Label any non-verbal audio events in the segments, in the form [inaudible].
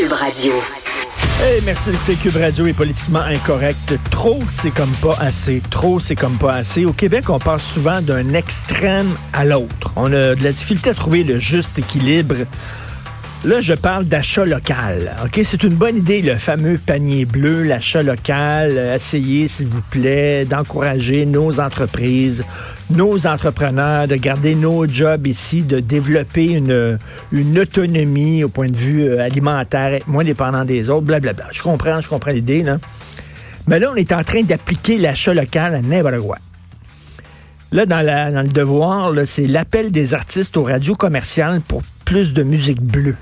Cube Radio. Hey, merci d'écouter Cube Radio est politiquement incorrect. Trop, c'est comme pas assez. Trop, c'est comme pas assez. Au Québec, on passe souvent d'un extrême à l'autre. On a de la difficulté à trouver le juste équilibre. Là, je parle d'achat local. OK, c'est une bonne idée, le fameux panier bleu, l'achat local. Essayez, s'il vous plaît, d'encourager nos entreprises, nos entrepreneurs, de garder nos jobs ici, de développer une, une autonomie au point de vue euh, alimentaire, être moins dépendant des autres, blablabla. Je comprends, je comprends l'idée, là. Mais là, on est en train d'appliquer l'achat local à n'importe quoi. Là, dans, la, dans le devoir, c'est l'appel des artistes aux radios commerciales pour plus de musique bleue.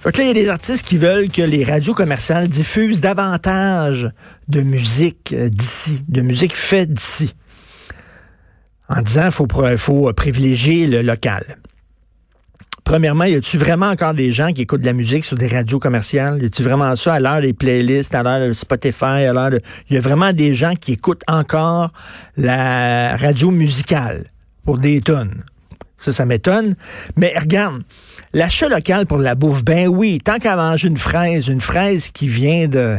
Fait que là, il y a des artistes qui veulent que les radios commerciales diffusent davantage de musique euh, d'ici, de musique faite d'ici. En disant qu'il faut, faut privilégier le local. Premièrement, y a-tu vraiment encore des gens qui écoutent de la musique sur des radios commerciales? Y a-tu vraiment ça à l'heure des playlists, à l'heure de Spotify, à l'heure de... Il y a vraiment des gens qui écoutent encore la radio musicale pour des tonnes? Ça, ça m'étonne. Mais regarde, l'achat local pour la bouffe, ben oui, tant qu'à manger une fraise, une fraise qui vient de,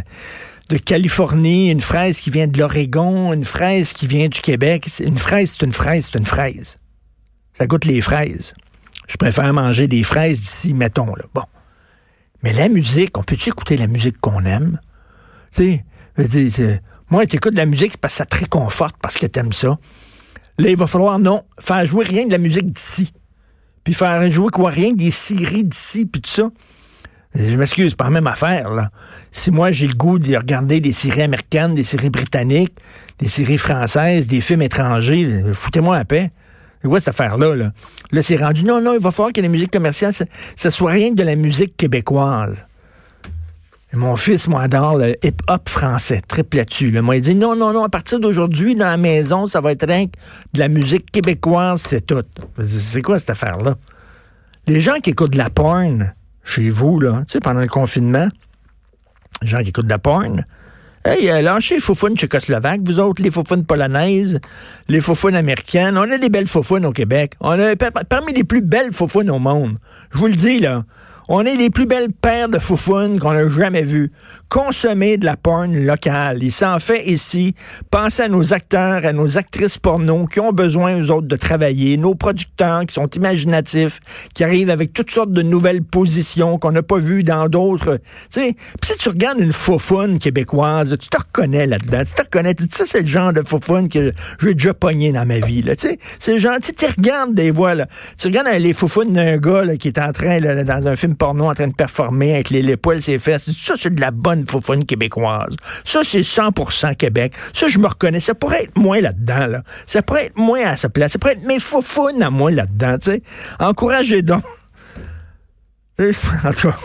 de Californie, une fraise qui vient de l'Oregon, une fraise qui vient du Québec, une fraise, c'est une fraise, c'est une fraise. Ça goûte les fraises. Je préfère manger des fraises d'ici, mettons, là. Bon. Mais la musique, on peut-tu écouter la musique qu'on aime? Tu sais, moi, tu écoutes de la musique, parce que ça te réconforte, parce que t'aimes ça. Là, il va falloir, non, faire jouer rien de la musique d'ici. Puis faire jouer quoi, rien des séries d'ici, puis tout ça. Je m'excuse, pas la même affaire, là. Si moi, j'ai le goût de regarder des séries américaines, des séries britanniques, des séries françaises, des films étrangers, foutez-moi la paix. C'est quoi cette affaire-là, là? Là, c'est rendu, non, non, il va falloir que la musique commerciale, ça, ça soit rien que de la musique québécoise. Mon fils, moi, adore le hip-hop français, triple là-dessus. Moi, il dit non, non, non, à partir d'aujourd'hui, dans la maison, ça va être rien que de la musique québécoise, c'est tout. C'est quoi cette affaire-là? Les gens qui écoutent de la porn chez vous, là, tu sais, pendant le confinement, les gens qui écoutent de la porn, Hey, euh, lâchez les faufounes tchécoslovaques, vous autres, les faufounes polonaises, les faufounes américaines. On a des belles faufounes au Québec. On a parmi les plus belles faufounes au monde. Je vous le dis, là. On est les plus belles paires de foufounes qu'on a jamais vues. Consommer de la porn locale. Il s'en fait ici. Pensez à nos acteurs, à nos actrices porno qui ont besoin, eux autres, de travailler. Nos producteurs qui sont imaginatifs, qui arrivent avec toutes sortes de nouvelles positions qu'on n'a pas vues dans d'autres. Tu sais, si tu regardes une foufoune québécoise, tu te reconnais là-dedans. Tu te reconnais. Tu sais, c'est le genre de foufoune que j'ai déjà pogné dans ma vie. Tu sais, c'est le genre, tu regardes des voix, là. Tu regardes les foufounes d'un gars qui est en train, là, dans un film porno en train de performer avec les, poils ses fesses. Ça, c'est de la bonne foufoune québécoise. Ça, c'est 100% Québec. Ça, je me reconnais. Ça pourrait être moins là-dedans, là. Ça pourrait être moins à sa place. Ça pourrait être mes foufounes à moi là-dedans. Encouragez donc. [laughs] En tout cas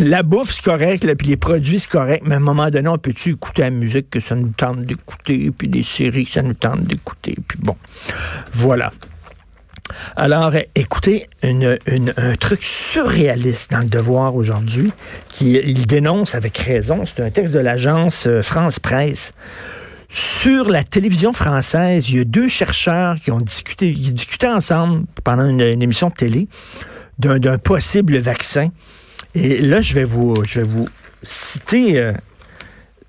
la bouffe, c'est correct, puis les produits, c'est correct, mais à un moment donné, on peut-tu écouter la musique que ça nous tente d'écouter, puis des séries que ça nous tente d'écouter, puis bon. Voilà. Alors, écoutez, une, un truc surréaliste dans le devoir aujourd'hui, qui il dénonce avec raison, c'est un texte de l'agence euh, France Presse. Sur la télévision française, il y a deux chercheurs qui ont discuté, ensemble pendant une, émission de télé d'un possible vaccin. Et là, je vais vous, citer euh,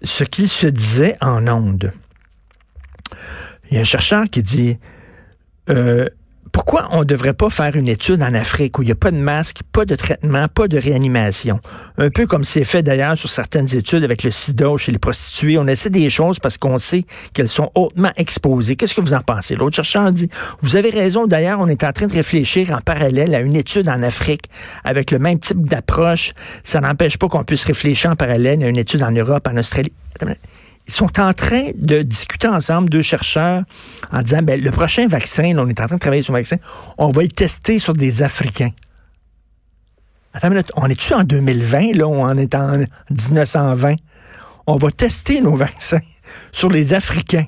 ce qu'il se disait en ondes. Il y a un chercheur qui dit euh, on ne devrait pas faire une étude en Afrique où il n'y a pas de masque, pas de traitement, pas de réanimation? Un peu comme c'est fait d'ailleurs sur certaines études avec le sida chez les prostituées. On essaie des choses parce qu'on sait qu'elles sont hautement exposées. Qu'est-ce que vous en pensez? L'autre chercheur dit, vous avez raison. D'ailleurs, on est en train de réfléchir en parallèle à une étude en Afrique avec le même type d'approche. Ça n'empêche pas qu'on puisse réfléchir en parallèle à une étude en Europe, en Australie. Ils sont en train de discuter ensemble, deux chercheurs, en disant, ben, le prochain vaccin, on est en train de travailler sur un vaccin, on va le tester sur des Africains. Attends une minute, on est-tu en 2020, là, on est en 1920? On va tester nos [laughs] vaccins sur les Africains.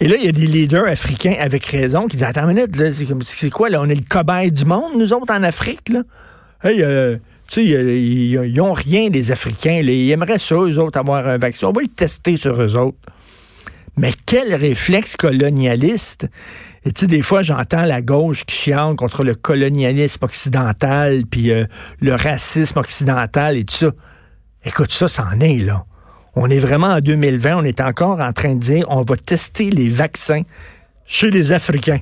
Et là, il y a des leaders africains avec raison qui disent Attends une minute, c'est quoi, là? On est le cobaye du monde, nous autres, en Afrique, là? Hey, euh, tu sais, ils n'ont rien, les Africains. Ils aimeraient ça, eux autres, avoir un vaccin. On va le tester sur eux autres. Mais quel réflexe colonialiste! Et tu sais, des fois, j'entends la gauche qui chiale contre le colonialisme occidental, puis euh, le racisme occidental et tout ça. Écoute, ça, c'en est, là. On est vraiment en 2020, on est encore en train de dire on va tester les vaccins chez les Africains.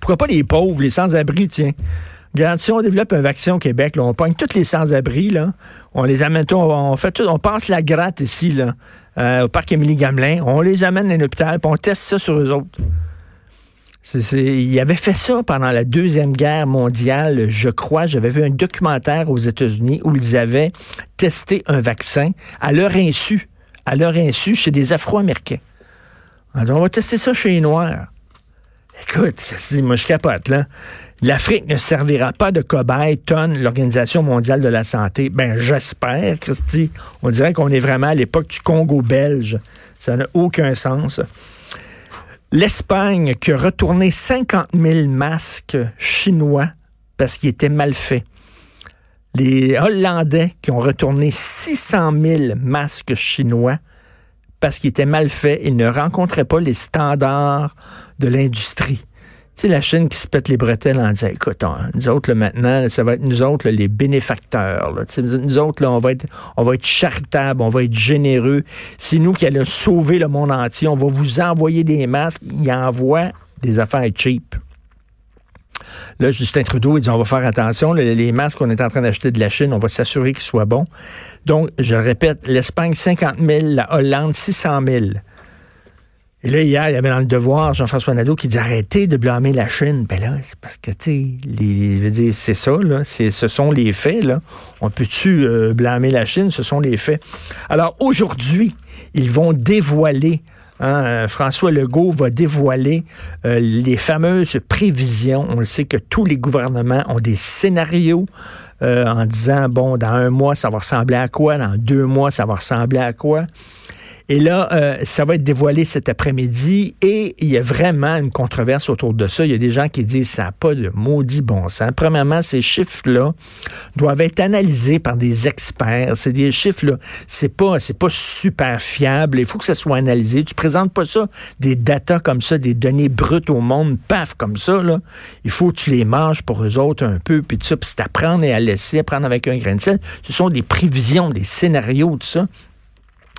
Pourquoi pas les pauvres, les sans-abri, tiens? Regarde, si on développe un vaccin au Québec, là, on pogne tous les sans-abri, on les amène, on, on fait tout, on passe la gratte ici, là, euh, au parc Émilie-Gamelin, on les amène dans l'hôpital, puis on teste ça sur eux autres. il avait fait ça pendant la Deuxième Guerre mondiale, je crois. J'avais vu un documentaire aux États-Unis où ils avaient testé un vaccin à leur insu, à leur insu chez des Afro-Américains. On va tester ça chez les Noirs. Écoute, moi je capote, là. L'Afrique ne servira pas de cobaye, tonne l'Organisation mondiale de la santé. Ben, j'espère, Christy. On dirait qu'on est vraiment à l'époque du Congo belge. Ça n'a aucun sens. L'Espagne qui a retourné 50 000 masques chinois parce qu'ils étaient mal faits. Les Hollandais qui ont retourné 600 000 masques chinois parce qu'ils étaient mal faits. Ils ne rencontraient pas les standards de l'industrie. C'est la Chine qui se pète les bretelles en disant, écoute, nous autres, maintenant, ça va être nous autres, les bénéfacteurs. nous autres, on va être, on va être charitables, on va être généreux. C'est nous qui allons sauver le monde entier. On va vous envoyer des masques. Ils envoient des affaires cheap. Là, Justin Trudeau, il dit on va faire attention. Les masques qu'on est en train d'acheter de la Chine, on va s'assurer qu'ils soient bons. Donc, je répète, l'Espagne, 50 000, la Hollande, 600 000. Et là, hier, il y avait dans le devoir Jean-François Nadeau qui dit arrêtez de blâmer la Chine. Ben là, c'est parce que, tu sais, c'est ça, là. Ce sont les faits. On peut-tu euh, blâmer la Chine? Ce sont les faits. Alors, aujourd'hui, ils vont dévoiler hein, euh, François Legault va dévoiler euh, les fameuses prévisions. On le sait que tous les gouvernements ont des scénarios en disant, bon, dans un mois, ça va ressembler à quoi? Dans deux mois, ça va ressembler à quoi? Et là, euh, ça va être dévoilé cet après-midi et il y a vraiment une controverse autour de ça. Il y a des gens qui disent ça n'a pas de maudit bon sens. Premièrement, ces chiffres-là doivent être analysés par des experts. C'est des chiffres-là, c'est pas, c'est pas super fiable. Il faut que ça soit analysé. Tu présentes pas ça, des datas comme ça, des données brutes au monde, paf, comme ça, là. Il faut que tu les manges pour eux autres un peu, puis tout ça, puis c'est apprendre et à laisser, apprendre avec un grain de sel. Ce sont des prévisions, des scénarios, tout ça.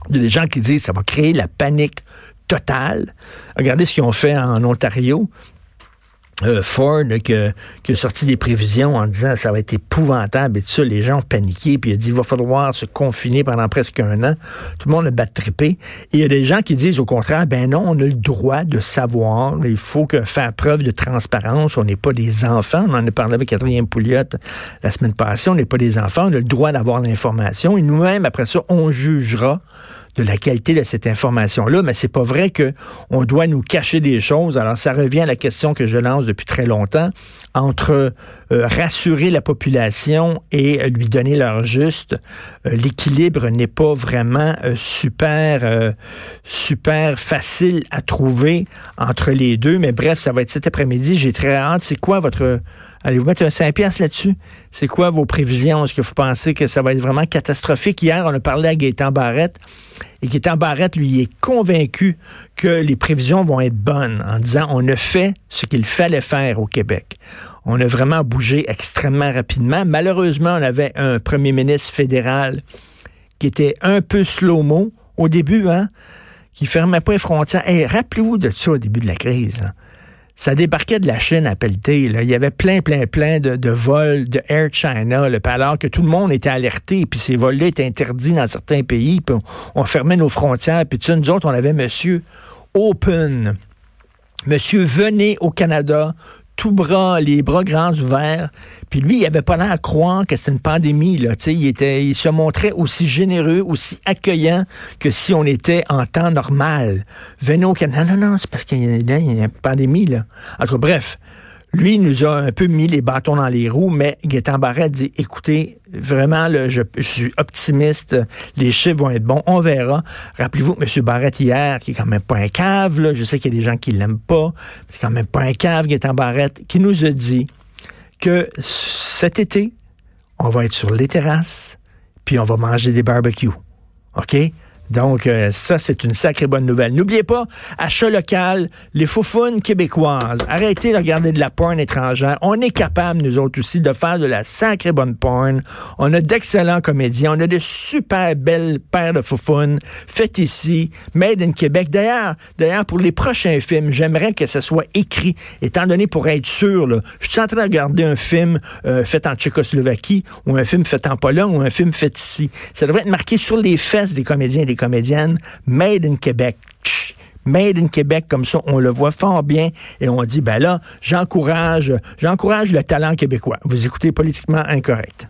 Il y a des gens qui disent que ça va créer la panique totale. Regardez ce qu'ils ont fait en Ontario. Euh, Ford qui, a sorti des prévisions en disant ça va être épouvantable et tout ça. Les gens ont paniqué, puis il a dit il va falloir se confiner pendant presque un an. Tout le monde a battu trippé. Et il y a des gens qui disent au contraire, ben non, on a le droit de savoir. Il faut que faire preuve de transparence. On n'est pas des enfants. On en a parlé avec Catherine Pouliot la semaine passée. On n'est pas des enfants. On a le droit d'avoir l'information. Et nous-mêmes, après ça, on jugera de la qualité de cette information-là, mais c'est pas vrai que on doit nous cacher des choses. Alors ça revient à la question que je lance depuis très longtemps entre euh, rassurer la population et euh, lui donner leur juste. Euh, l'équilibre n'est pas vraiment super super facile à trouver entre les deux, mais bref, ça va être cet après-midi. J'ai très hâte. C'est quoi votre Allez-vous mettre un 5 piastres là-dessus? C'est quoi vos prévisions? Est-ce que vous pensez que ça va être vraiment catastrophique? Hier, on a parlé à Gaétan Barrette et Gaétan Barrette, lui, est convaincu que les prévisions vont être bonnes en disant on a fait ce qu'il fallait faire au Québec. On a vraiment bougé extrêmement rapidement. Malheureusement, on avait un premier ministre fédéral qui était un peu slow-mo au début, hein, qui fermait pas les frontières. Et rappelez-vous de ça au début de la crise. Hein ça débarquait de la Chine à pelleter. Là. Il y avait plein, plein, plein de, vols de Air China, alors que tout le monde était alerté, puis ces vols-là étaient interdits dans certains pays, puis on, fermait nos frontières, puis nous autres, on avait Monsieur Open. Monsieur, venez au Canada, tout bras, les bras grands ouverts. Puis lui, il avait pas l'air à croire que c'est une pandémie. Là. il, était, il se montrait aussi généreux, aussi accueillant que si on était en temps normal. Venez au Canada. Non, non, non, c'est parce qu'il y, a une pandémie. Là. Cas, bref. Lui, nous a un peu mis les bâtons dans les roues, mais Gaétan Barrette dit, écoutez, vraiment, je, suis optimiste, les chiffres vont être bons, on verra. Rappelez-vous, M. Barrette, hier, qui est quand même pas un cave, je sais qu'il y a des gens qui l'aiment pas, c'est quand même pas un cave, Gaétan Barrette, qui nous a dit que cet été, on va être sur les terrasses, puis on va manger des barbecues. OK? Donc, euh, ça, c'est une sacrée bonne nouvelle. N'oubliez pas, achat local, les faufounes québécoises. Arrêtez de regarder de la porn étrangère. On est capable, nous autres aussi, de faire de la sacrée bonne porn. On a d'excellents comédiens. On a de super belles paires de faufounes faites ici, made in Québec. D'ailleurs, d'ailleurs, pour les prochains films, j'aimerais que ça soit écrit, étant donné pour être sûr, là, je suis en train de regarder un film euh, fait en Tchécoslovaquie ou un film fait en Pologne ou un film fait ici. Ça devrait être marqué sur les fesses des comédiens comédienne, Made in Québec. Made in Québec, comme ça, on le voit fort bien et on dit, ben là, j'encourage, j'encourage le talent québécois. Vous écoutez politiquement incorrect.